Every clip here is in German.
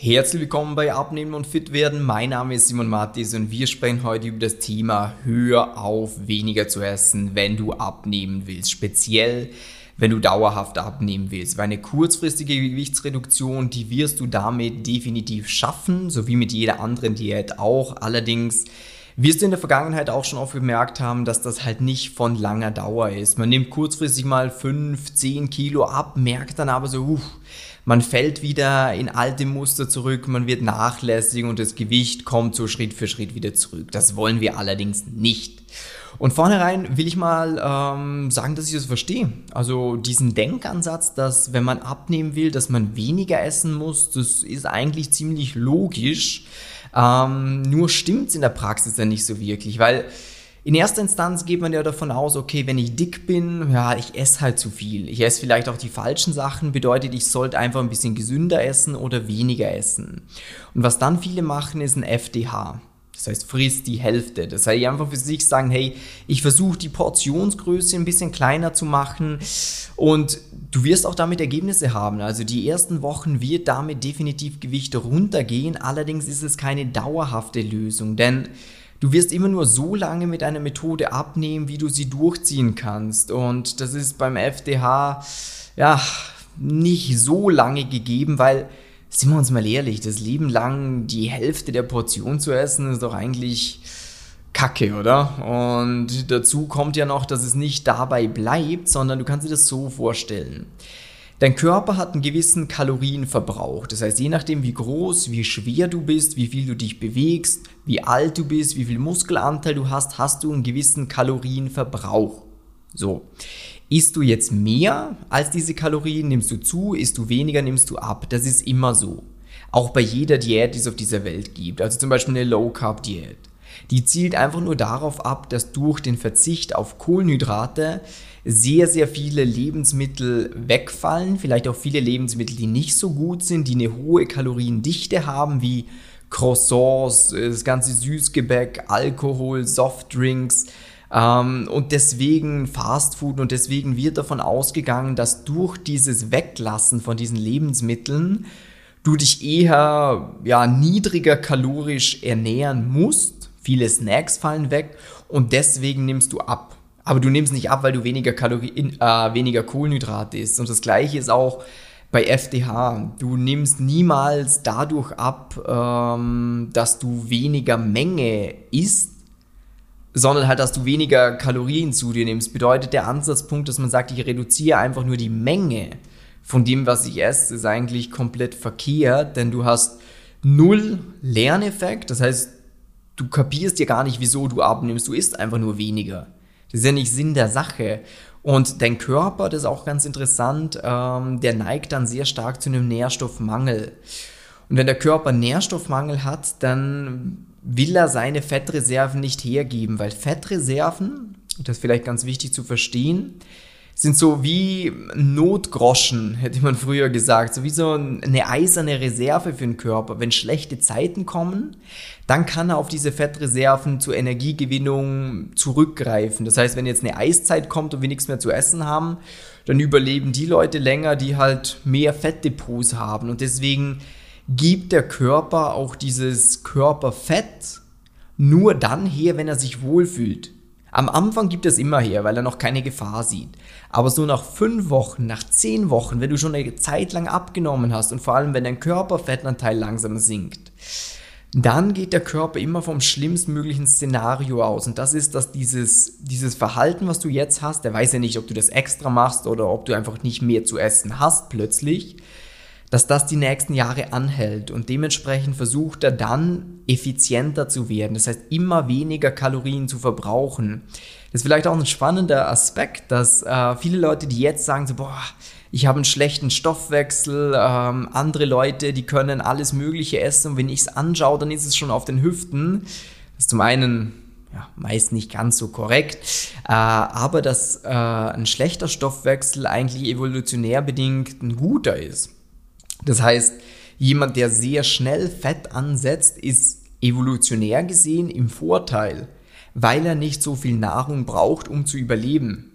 Herzlich willkommen bei Abnehmen und Fit werden. Mein Name ist Simon Mattis und wir sprechen heute über das Thema Hör auf, weniger zu essen, wenn du abnehmen willst. Speziell, wenn du dauerhaft abnehmen willst. Weil eine kurzfristige Gewichtsreduktion, die wirst du damit definitiv schaffen, so wie mit jeder anderen Diät auch. Allerdings wirst du in der Vergangenheit auch schon oft gemerkt haben, dass das halt nicht von langer Dauer ist. Man nimmt kurzfristig mal 5, 10 Kilo ab, merkt dann aber so, uff, man fällt wieder in alte Muster zurück, man wird nachlässig und das Gewicht kommt so Schritt für Schritt wieder zurück. Das wollen wir allerdings nicht. Und vornherein will ich mal ähm, sagen, dass ich das verstehe. Also diesen Denkansatz, dass wenn man abnehmen will, dass man weniger essen muss, das ist eigentlich ziemlich logisch. Ähm, nur stimmt es in der Praxis dann nicht so wirklich, weil in erster Instanz geht man ja davon aus, okay, wenn ich dick bin, ja, ich esse halt zu viel. Ich esse vielleicht auch die falschen Sachen, bedeutet, ich sollte einfach ein bisschen gesünder essen oder weniger essen. Und was dann viele machen, ist ein FDH. Heißt, frisst die Hälfte. Das heißt, einfach für sich sagen, hey, ich versuche die Portionsgröße ein bisschen kleiner zu machen und du wirst auch damit Ergebnisse haben. Also die ersten Wochen wird damit definitiv Gewicht runtergehen. Allerdings ist es keine dauerhafte Lösung, denn Du wirst immer nur so lange mit einer Methode abnehmen, wie du sie durchziehen kannst. Und das ist beim FDH ja nicht so lange gegeben, weil, sind wir uns mal ehrlich, das Leben lang die Hälfte der Portion zu essen, ist doch eigentlich Kacke, oder? Und dazu kommt ja noch, dass es nicht dabei bleibt, sondern du kannst dir das so vorstellen. Dein Körper hat einen gewissen Kalorienverbrauch. Das heißt, je nachdem, wie groß, wie schwer du bist, wie viel du dich bewegst, wie alt du bist, wie viel Muskelanteil du hast, hast du einen gewissen Kalorienverbrauch. So. Isst du jetzt mehr als diese Kalorien, nimmst du zu, isst du weniger, nimmst du ab. Das ist immer so. Auch bei jeder Diät, die es auf dieser Welt gibt. Also zum Beispiel eine Low Carb Diät. Die zielt einfach nur darauf ab, dass durch den Verzicht auf Kohlenhydrate sehr, sehr viele Lebensmittel wegfallen. Vielleicht auch viele Lebensmittel, die nicht so gut sind, die eine hohe Kaloriendichte haben, wie Croissants, das ganze Süßgebäck, Alkohol, Softdrinks. Ähm, und deswegen Fastfood und deswegen wird davon ausgegangen, dass durch dieses Weglassen von diesen Lebensmitteln du dich eher ja, niedriger kalorisch ernähren musst viele Snacks fallen weg und deswegen nimmst du ab. Aber du nimmst nicht ab, weil du weniger Kalorien, äh, weniger Kohlenhydrate isst. Und das gleiche ist auch bei FDH. Du nimmst niemals dadurch ab, ähm, dass du weniger Menge isst, sondern halt, dass du weniger Kalorien zu dir nimmst. Bedeutet der Ansatzpunkt, dass man sagt, ich reduziere einfach nur die Menge von dem, was ich esse, ist eigentlich komplett verkehrt, denn du hast null Lerneffekt. Das heißt, du kapierst ja gar nicht, wieso du abnimmst. Du isst einfach nur weniger. Das ist ja nicht Sinn der Sache. Und dein Körper, das ist auch ganz interessant, ähm, der neigt dann sehr stark zu einem Nährstoffmangel. Und wenn der Körper Nährstoffmangel hat, dann will er seine Fettreserven nicht hergeben, weil Fettreserven, das ist vielleicht ganz wichtig zu verstehen, sind so wie Notgroschen, hätte man früher gesagt, so wie so eine eiserne Reserve für den Körper. Wenn schlechte Zeiten kommen, dann kann er auf diese Fettreserven zur Energiegewinnung zurückgreifen. Das heißt, wenn jetzt eine Eiszeit kommt und wir nichts mehr zu essen haben, dann überleben die Leute länger, die halt mehr Fettdepots haben. Und deswegen gibt der Körper auch dieses Körperfett nur dann her, wenn er sich wohlfühlt. Am Anfang gibt es immer her, weil er noch keine Gefahr sieht. Aber so nach fünf Wochen, nach zehn Wochen, wenn du schon eine Zeit lang abgenommen hast und vor allem wenn dein Körperfettanteil langsam sinkt, dann geht der Körper immer vom schlimmstmöglichen Szenario aus. Und das ist, dass dieses, dieses Verhalten, was du jetzt hast, der weiß ja nicht, ob du das extra machst oder ob du einfach nicht mehr zu essen hast plötzlich, dass das die nächsten Jahre anhält und dementsprechend versucht er dann effizienter zu werden, das heißt immer weniger Kalorien zu verbrauchen. Das ist vielleicht auch ein spannender Aspekt, dass äh, viele Leute, die jetzt sagen so, boah, ich habe einen schlechten Stoffwechsel, ähm, andere Leute, die können alles Mögliche essen und wenn ich es anschaue, dann ist es schon auf den Hüften. Das ist zum einen ja, meist nicht ganz so korrekt, äh, aber dass äh, ein schlechter Stoffwechsel eigentlich evolutionär bedingt ein guter ist. Das heißt, jemand, der sehr schnell Fett ansetzt, ist evolutionär gesehen im Vorteil, weil er nicht so viel Nahrung braucht, um zu überleben.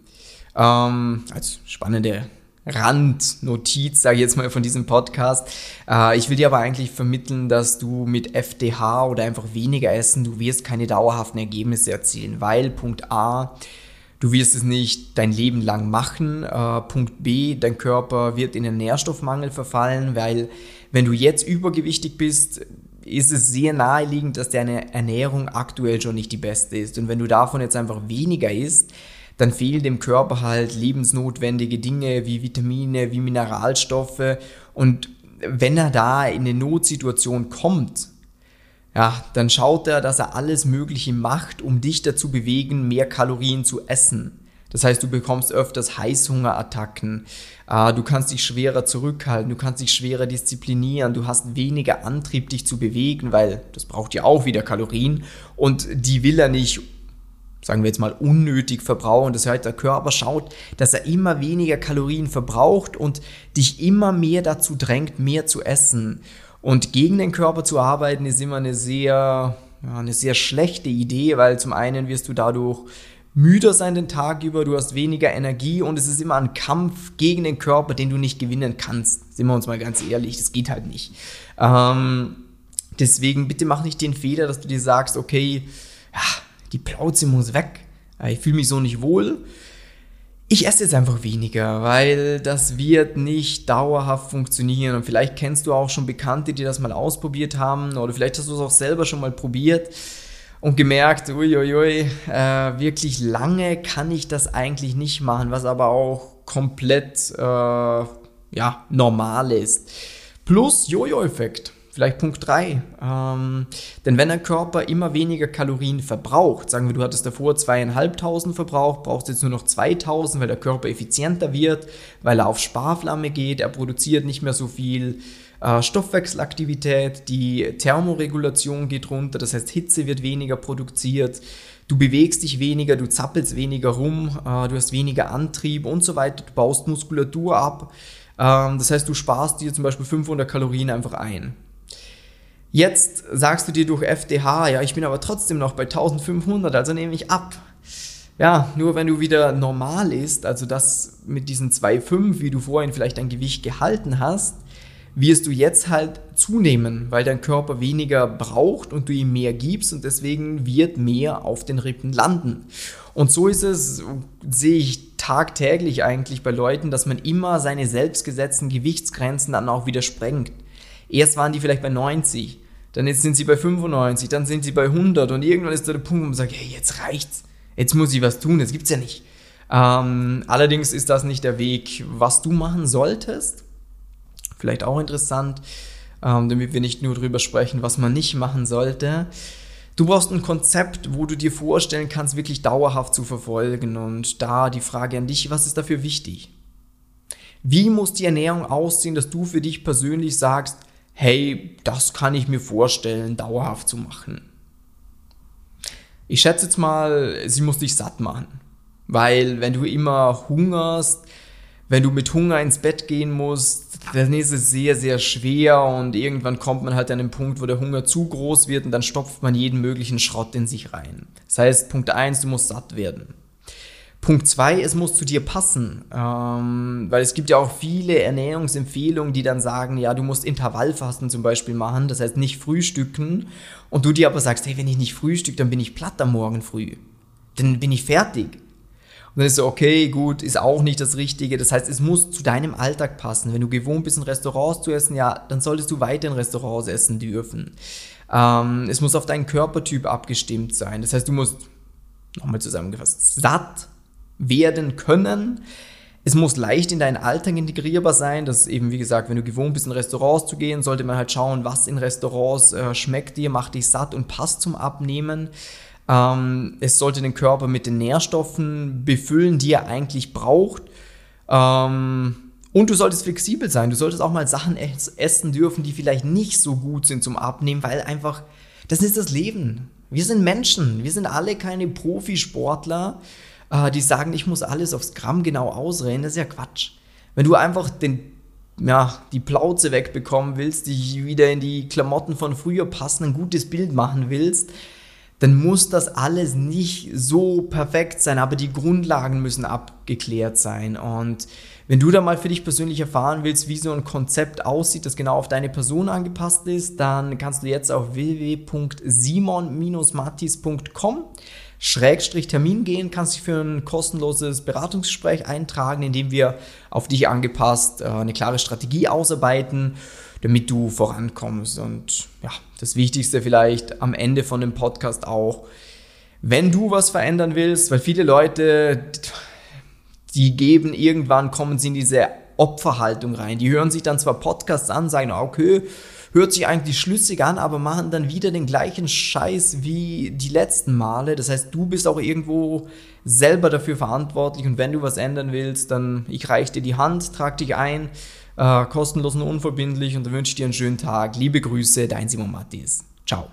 Ähm, als spannende Randnotiz, sage ich jetzt mal von diesem Podcast. Äh, ich will dir aber eigentlich vermitteln, dass du mit FDH oder einfach weniger essen, du wirst keine dauerhaften Ergebnisse erzielen, weil Punkt A, du wirst es nicht dein Leben lang machen. Äh, Punkt B, dein Körper wird in einen Nährstoffmangel verfallen, weil wenn du jetzt übergewichtig bist, ist es sehr naheliegend, dass deine Ernährung aktuell schon nicht die beste ist. Und wenn du davon jetzt einfach weniger isst, dann fehlen dem Körper halt lebensnotwendige Dinge wie Vitamine, wie Mineralstoffe. Und wenn er da in eine Notsituation kommt, ja, dann schaut er, dass er alles Mögliche macht, um dich dazu bewegen, mehr Kalorien zu essen. Das heißt, du bekommst öfters Heißhungerattacken, äh, du kannst dich schwerer zurückhalten, du kannst dich schwerer disziplinieren, du hast weniger Antrieb, dich zu bewegen, weil das braucht ja auch wieder Kalorien und die will er nicht sagen wir jetzt mal, unnötig verbrauchen. Das heißt, der Körper schaut, dass er immer weniger Kalorien verbraucht und dich immer mehr dazu drängt, mehr zu essen. Und gegen den Körper zu arbeiten ist immer eine sehr, ja, eine sehr schlechte Idee, weil zum einen wirst du dadurch müder sein den Tag über, du hast weniger Energie und es ist immer ein Kampf gegen den Körper, den du nicht gewinnen kannst. Sind wir uns mal ganz ehrlich, das geht halt nicht. Ähm, deswegen bitte mach nicht den Fehler, dass du dir sagst, okay, ja, die Plauze muss weg. Ich fühle mich so nicht wohl. Ich esse jetzt einfach weniger, weil das wird nicht dauerhaft funktionieren. Und vielleicht kennst du auch schon Bekannte, die das mal ausprobiert haben, oder vielleicht hast du es auch selber schon mal probiert und gemerkt, uiuiui, äh, wirklich lange kann ich das eigentlich nicht machen, was aber auch komplett äh, ja, normal ist. Plus Jojo-Effekt. Vielleicht Punkt 3. Ähm, denn wenn der Körper immer weniger Kalorien verbraucht, sagen wir, du hattest davor zweieinhalbtausend verbraucht, brauchst jetzt nur noch 2000, weil der Körper effizienter wird, weil er auf Sparflamme geht, er produziert nicht mehr so viel äh, Stoffwechselaktivität, die Thermoregulation geht runter, das heißt Hitze wird weniger produziert, du bewegst dich weniger, du zappelst weniger rum, äh, du hast weniger Antrieb und so weiter, du baust Muskulatur ab. Ähm, das heißt, du sparst dir zum Beispiel 500 Kalorien einfach ein. Jetzt sagst du dir durch FDH, ja, ich bin aber trotzdem noch bei 1500, also nehme ich ab. Ja, nur wenn du wieder normal isst, also das mit diesen 2,5, wie du vorhin vielleicht dein Gewicht gehalten hast, wirst du jetzt halt zunehmen, weil dein Körper weniger braucht und du ihm mehr gibst und deswegen wird mehr auf den Rippen landen. Und so ist es, sehe ich tagtäglich eigentlich bei Leuten, dass man immer seine selbstgesetzten Gewichtsgrenzen dann auch wieder sprengt. Erst waren die vielleicht bei 90, dann jetzt sind sie bei 95, dann sind sie bei 100 und irgendwann ist da der Punkt, wo man sagt, hey, jetzt reicht's, jetzt muss ich was tun, das gibt's ja nicht. Ähm, allerdings ist das nicht der Weg, was du machen solltest. Vielleicht auch interessant, ähm, damit wir nicht nur darüber sprechen, was man nicht machen sollte. Du brauchst ein Konzept, wo du dir vorstellen kannst, wirklich dauerhaft zu verfolgen. Und da die Frage an dich, was ist dafür wichtig? Wie muss die Ernährung aussehen, dass du für dich persönlich sagst, hey, das kann ich mir vorstellen, dauerhaft zu machen. Ich schätze jetzt mal, sie muss dich satt machen. Weil wenn du immer hungerst, wenn du mit Hunger ins Bett gehen musst, dann ist es sehr, sehr schwer und irgendwann kommt man halt an den Punkt, wo der Hunger zu groß wird und dann stopft man jeden möglichen Schrott in sich rein. Das heißt, Punkt 1, du musst satt werden. Punkt zwei, es muss zu dir passen, ähm, weil es gibt ja auch viele Ernährungsempfehlungen, die dann sagen, ja, du musst Intervallfasten zum Beispiel machen, das heißt nicht frühstücken und du dir aber sagst, hey, wenn ich nicht frühstücke, dann bin ich platt am Morgen früh, dann bin ich fertig. Und dann ist so, okay, gut, ist auch nicht das Richtige. Das heißt, es muss zu deinem Alltag passen. Wenn du gewohnt bist, in Restaurants zu essen, ja, dann solltest du weiter in Restaurants essen dürfen. Ähm, es muss auf deinen Körpertyp abgestimmt sein. Das heißt, du musst, nochmal zusammengefasst, satt werden können. Es muss leicht in deinen Alltag integrierbar sein. Das ist eben, wie gesagt, wenn du gewohnt bist, in Restaurants zu gehen, sollte man halt schauen, was in Restaurants äh, schmeckt dir, macht dich satt und passt zum Abnehmen. Ähm, es sollte den Körper mit den Nährstoffen befüllen, die er eigentlich braucht. Ähm, und du solltest flexibel sein. Du solltest auch mal Sachen essen dürfen, die vielleicht nicht so gut sind zum Abnehmen, weil einfach, das ist das Leben. Wir sind Menschen. Wir sind alle keine Profisportler äh, die sagen, ich muss alles aufs Gramm genau ausrechnen, das ist ja Quatsch. Wenn du einfach den, ja, die Plauze wegbekommen willst, die wieder in die Klamotten von früher passen, ein gutes Bild machen willst, dann muss das alles nicht so perfekt sein, aber die Grundlagen müssen abgeklärt sein. Und Wenn du da mal für dich persönlich erfahren willst, wie so ein Konzept aussieht, das genau auf deine Person angepasst ist, dann kannst du jetzt auf www.simon-mattis.com Schrägstrich Termin gehen, kannst dich für ein kostenloses Beratungsgespräch eintragen, in dem wir auf dich angepasst äh, eine klare Strategie ausarbeiten, damit du vorankommst. Und ja, das Wichtigste vielleicht am Ende von dem Podcast auch, wenn du was verändern willst, weil viele Leute, die geben irgendwann, kommen sie in diese Opferhaltung rein. Die hören sich dann zwar Podcasts an, sagen, okay, hört sich eigentlich schlüssig an, aber machen dann wieder den gleichen Scheiß wie die letzten Male. Das heißt, du bist auch irgendwo selber dafür verantwortlich und wenn du was ändern willst, dann ich reiche dir die Hand, trag dich ein, äh, kostenlos und unverbindlich und dann wünsche ich dir einen schönen Tag. Liebe Grüße, dein Simon Mattis. Ciao.